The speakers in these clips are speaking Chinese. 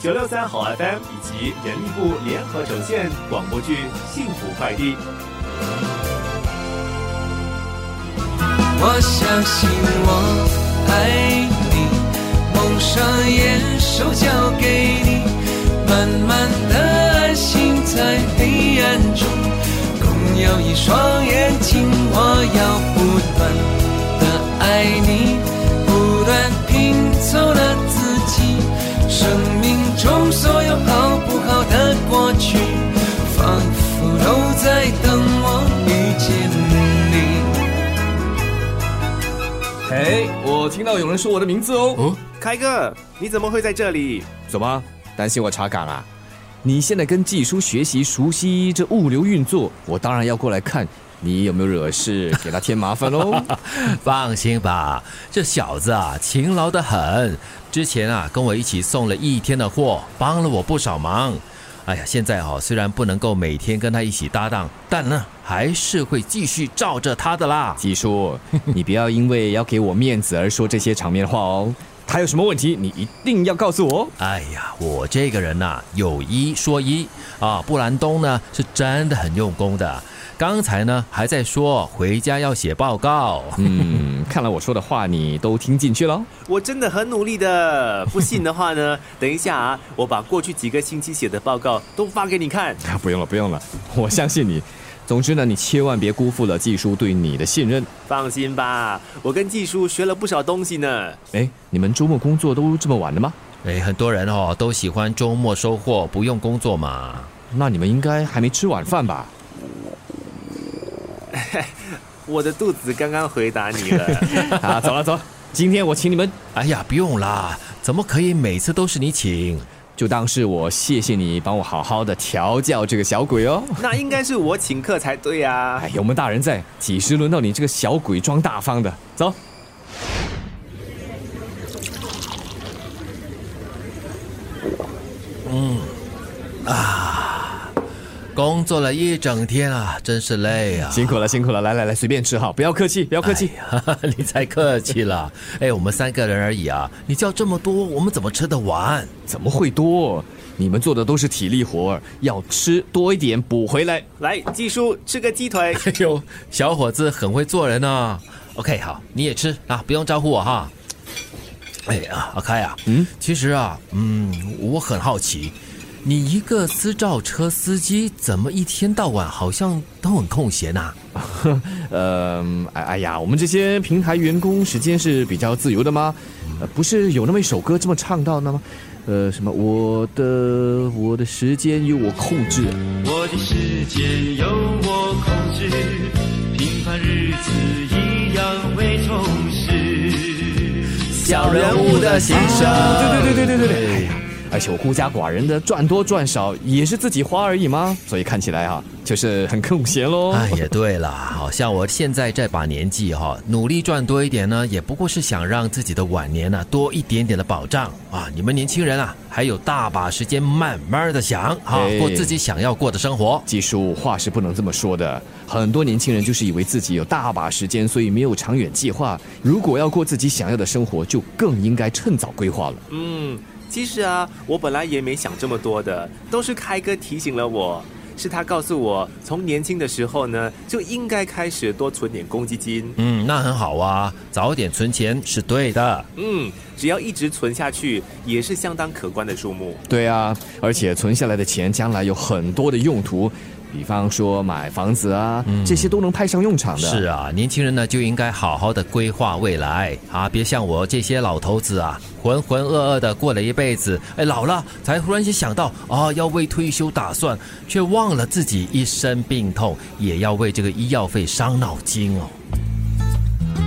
九六三好 FM 以及人力部联合呈现广播剧《幸福快递》。我相信我爱你，蒙上眼，手交给你，慢慢的安心在黑暗中，共有一双眼到有人说我的名字哦。哦，开哥，你怎么会在这里？怎么担心我查岗啊？你现在跟季叔学习熟悉这物流运作，我当然要过来看你有没有惹事，给他添麻烦喽。放心吧，这小子啊，勤劳的很。之前啊，跟我一起送了一天的货，帮了我不少忙。哎呀，现在哦，虽然不能够每天跟他一起搭档，但呢，还是会继续照着他的啦。技叔，你不要因为要给我面子而说这些场面话哦。他有什么问题，你一定要告诉我。哎呀，我这个人呐、有一说一啊，布兰东呢是真的很用功的。刚才呢还在说回家要写报告，嗯，看来我说的话你都听进去了。我真的很努力的，不信的话呢，等一下啊，我把过去几个星期写的报告都发给你看。啊，不用了，不用了，我相信你。总之呢，你千万别辜负了技叔对你的信任。放心吧，我跟技叔学了不少东西呢。哎，你们周末工作都这么晚的吗？哎，很多人哦都喜欢周末收获，不用工作嘛。那你们应该还没吃晚饭吧？我的肚子刚刚回答你了。啊，走了走了，今天我请你们，哎呀，不用啦，怎么可以每次都是你请？就当是我谢谢你帮我好好的调教这个小鬼哦。那应该是我请客才对啊。哎，有我们大人在，几时轮到你这个小鬼装大方的？走。工作了一整天啊，真是累啊！辛苦了，辛苦了，来来来，随便吃哈，不要客气，不要客气。你才客气了。哎，我们三个人而已啊，你叫这么多，我们怎么吃得完？怎么会多？你们做的都是体力活儿，要吃多一点补回来。来，技叔吃个鸡腿。哎呦，小伙子很会做人啊。OK，好，你也吃啊，不用招呼我哈。哎呀，阿开啊，嗯，其实啊，嗯，我很好奇，你一个私照车司机，怎么一天到晚好像都很空闲呐、呃，哎哎呀，我们这些平台员工时间是比较自由的吗？呃，不是有那么一首歌这么唱到的吗？呃，什么我的我的时间由我控制。我的时间由我控制，平凡日子一样会充实。小人物的心声，对对对对对对对。哎呀，而且我孤家寡人的，赚多赚少也是自己花而已嘛，所以看起来啊，就是很空闲喽。哎，也对了，好像我现在这把年纪哈，努力赚多一点呢，也不过是想让自己的晚年呢多一点点的保障啊。你们年轻人啊，还有大把时间慢慢的想啊，哎过自己想要过的生活。技术话是不能这么说的，很多年轻人就是以为自己有大把时间，所以没有长远计划。如果要过自己想要的生活，就更应该趁早规划了。嗯，其实啊，我本来也没想这么多的，都是开哥提醒了我。是他告诉我，从年轻的时候呢，就应该开始多存点公积金。嗯，那很好啊，早点存钱是对的。嗯，只要一直存下去，也是相当可观的数目。对啊，而且存下来的钱将来有很多的用途，比方说买房子啊，这些都能派上用场的。是啊，年轻人呢就应该好好的规划未来啊，别像我这些老头子啊，浑浑噩噩的过了一辈子，哎，老了才忽然间想到啊，要为退休打算，却忘了自己一身病痛也要为这个医药费伤脑筋哦。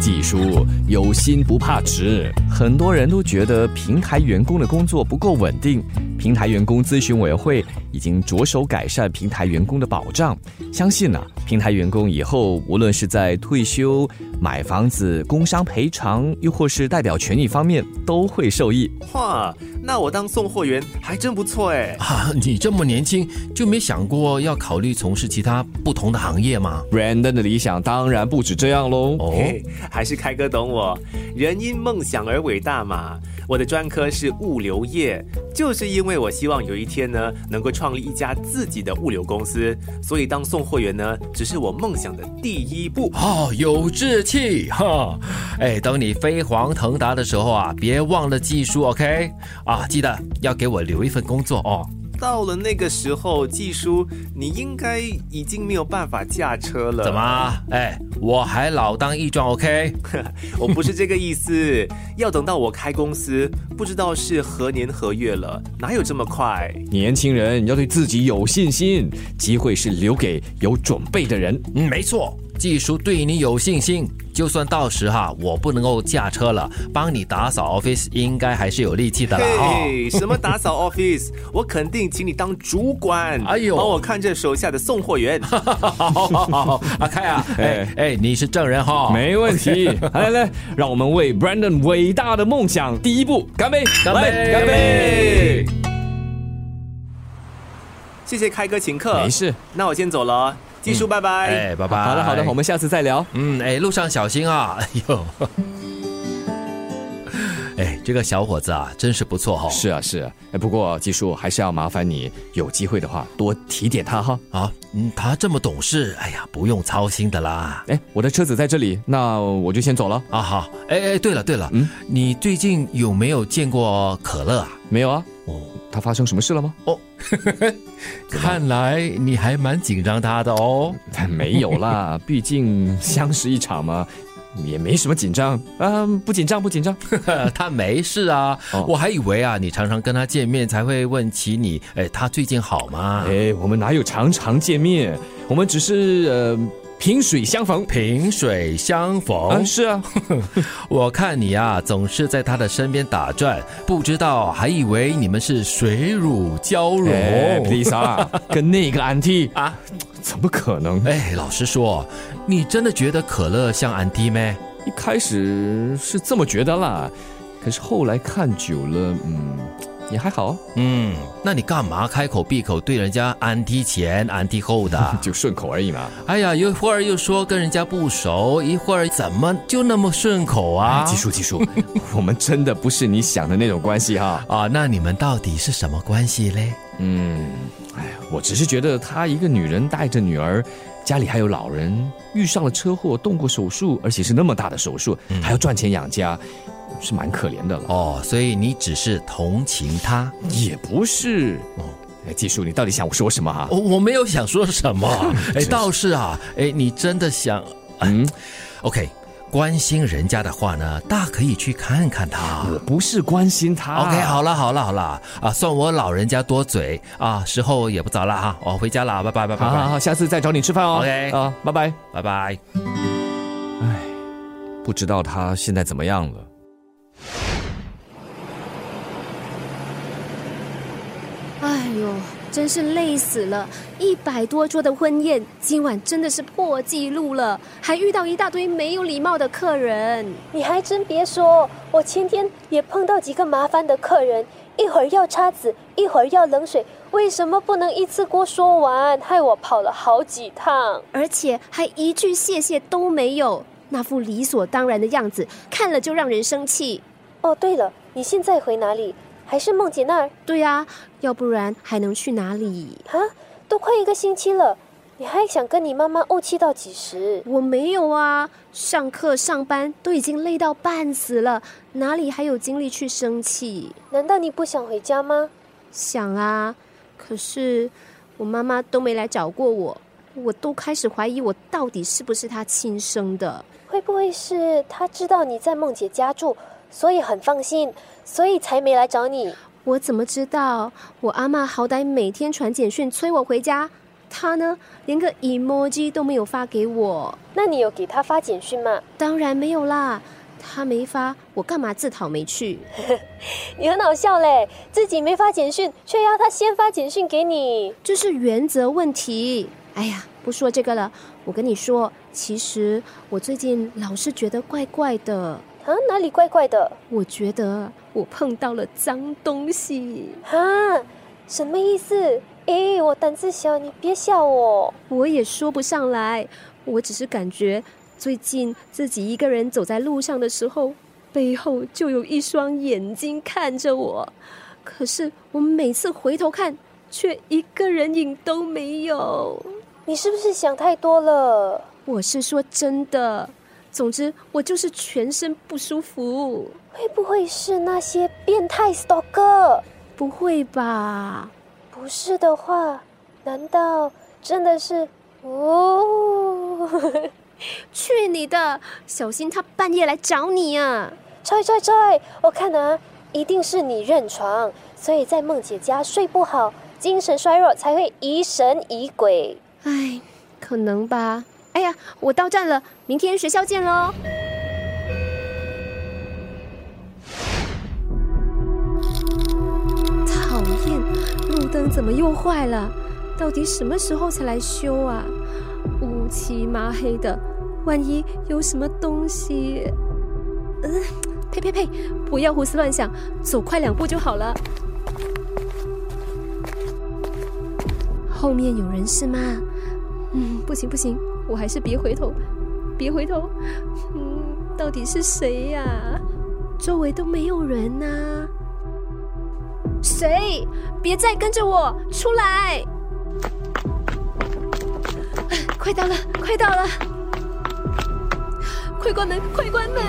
技术有心不怕迟，很多人都觉得平台员工的工作不够稳定。平台员工咨询委员会已经着手改善平台员工的保障，相信呢、平台员工以后无论是在退休、买房子、工伤赔偿，又或是代表权益方面，都会受益。哇，那我当送货员还真不错哎。啊，你这么年轻就没想过要考虑从事其他不同的行业吗？Brandon 的理想当然不止这样喽。哦，还是开哥懂我，人因梦想而伟大嘛。我的专科是物流业，就是因为我希望有一天呢，能够创立一家自己的物流公司，所以当送货员呢，只是我梦想的第一步。哦，有志气哈！哎，等你飞黄腾达的时候啊，别忘了技术，OK？啊，记得要给我留一份工作哦。到了那个时候，季叔，你应该已经没有办法驾车了。怎么？哎，我还老当益壮，OK？我不是这个意思，要等到我开公司，不知道是何年何月了，哪有这么快？年轻人要对自己有信心，机会是留给有准备的人。嗯，没错。技叔对你有信心，就算到时哈我不能够驾车了，帮你打扫 office 应该还是有力气的啦。嘿，什么打扫 office？我肯定请你当主管，哎呦，帮我看着手下的送货员。好好好，阿开啊，哎哎，你是证人哈，没问题。来来，让我们为 Brandon 伟大的梦想第一步干杯！干杯！干杯！谢谢开哥请客，没事，那我先走了。技术，拜拜！哎，拜拜！好的，好的，我们下次再聊。嗯，哎，路上小心啊！哎呦，哎，这个小伙子啊，真是不错哈。是啊，是啊。哎，不过技术还是要麻烦你，有机会的话多提点他哈。啊，嗯，他这么懂事，哎呀，不用操心的啦。哎，我的车子在这里，那我就先走了啊。好，哎哎，对了对了，嗯，你最近有没有见过可乐啊？没有啊。哦，他发生什么事了吗？哦。看来你还蛮紧张他的哦。没有啦，毕竟相识一场嘛，也没什么紧张啊，不紧张不紧张。他没事啊，我还以为啊，你常常跟他见面才会问起你，哎，他最近好吗？哎，我们哪有常常见面？我们只是呃。萍水相逢，萍水相逢，是啊。我看你啊，总是在他的身边打转，不知道还以为你们是水乳交融。Lisa，跟那个安迪啊，怎么可能？哎，老实说，你真的觉得可乐像安迪吗？一开始是这么觉得啦，可是后来看久了，嗯。也还好，嗯，那你干嘛开口闭口对人家安提前安提后的？就顺口而已嘛。哎呀，一会儿又说跟人家不熟，一会儿怎么就那么顺口啊？技术技术，我们真的不是你想的那种关系哈。啊，那你们到底是什么关系嘞？嗯，哎呀，我只是觉得她一个女人带着女儿，家里还有老人，遇上了车祸，动过手术，而且是那么大的手术，还要赚钱养家。是蛮可怜的了哦，所以你只是同情他，也不是哦。哎，技术，你到底想我说什么啊？我我没有想说什么，哎，倒是啊，哎，你真的想嗯？OK，关心人家的话呢，大可以去看看他。我不是关心他。OK，好了好了好了啊，算我老人家多嘴啊，时候也不早了哈，我回家了，拜拜拜拜。好好好，下次再找你吃饭哦。OK，啊，拜拜拜拜。哎，不知道他现在怎么样了。真是累死了！一百多桌的婚宴，今晚真的是破纪录了，还遇到一大堆没有礼貌的客人。你还真别说，我前天也碰到几个麻烦的客人，一会儿要叉子，一会儿要冷水，为什么不能一次过说完？害我跑了好几趟，而且还一句谢谢都没有，那副理所当然的样子，看了就让人生气。哦，对了，你现在回哪里？还是梦姐那儿？对呀，要不然还能去哪里？啊，都快一个星期了，你还想跟你妈妈怄气到几时？我没有啊，上课上班都已经累到半死了，哪里还有精力去生气？难道你不想回家吗？想啊，可是我妈妈都没来找过我，我都开始怀疑我到底是不是她亲生的？会不会是她知道你在梦姐家住？所以很放心，所以才没来找你。我怎么知道？我阿妈好歹每天传简讯催我回家，她呢，连个 emoji 都没有发给我。那你有给她发简讯吗？当然没有啦，她没发，我干嘛自讨没趣？你很好笑嘞，自己没发简讯，却要她先发简讯给你，这是原则问题。哎呀，不说这个了，我跟你说，其实我最近老是觉得怪怪的。啊，哪里怪怪的？我觉得我碰到了脏东西。啊，什么意思？诶，我胆子小，你别笑我。我也说不上来，我只是感觉最近自己一个人走在路上的时候，背后就有一双眼睛看着我。可是我每次回头看，却一个人影都没有。你是不是想太多了？我是说真的。总之，我就是全身不舒服。会不会是那些变态 stalker？不会吧？不是的话，难道真的是？哦，去你的！小心他半夜来找你啊！猜猜猜，我看啊，一定是你认床，所以在梦姐家睡不好，精神衰弱，才会疑神疑鬼。唉，可能吧。哎呀，我到站了，明天学校见喽！讨厌，路灯怎么又坏了？到底什么时候才来修啊？乌漆麻黑的，万一有什么东西……嗯，呸呸呸！不要胡思乱想，走快两步就好了。后面有人是吗？嗯，不行不行。我还是别回头，别回头。嗯，到底是谁呀？周围都没有人呐。谁？别再跟着我，出来！快到了，快到了！快关门，快关门！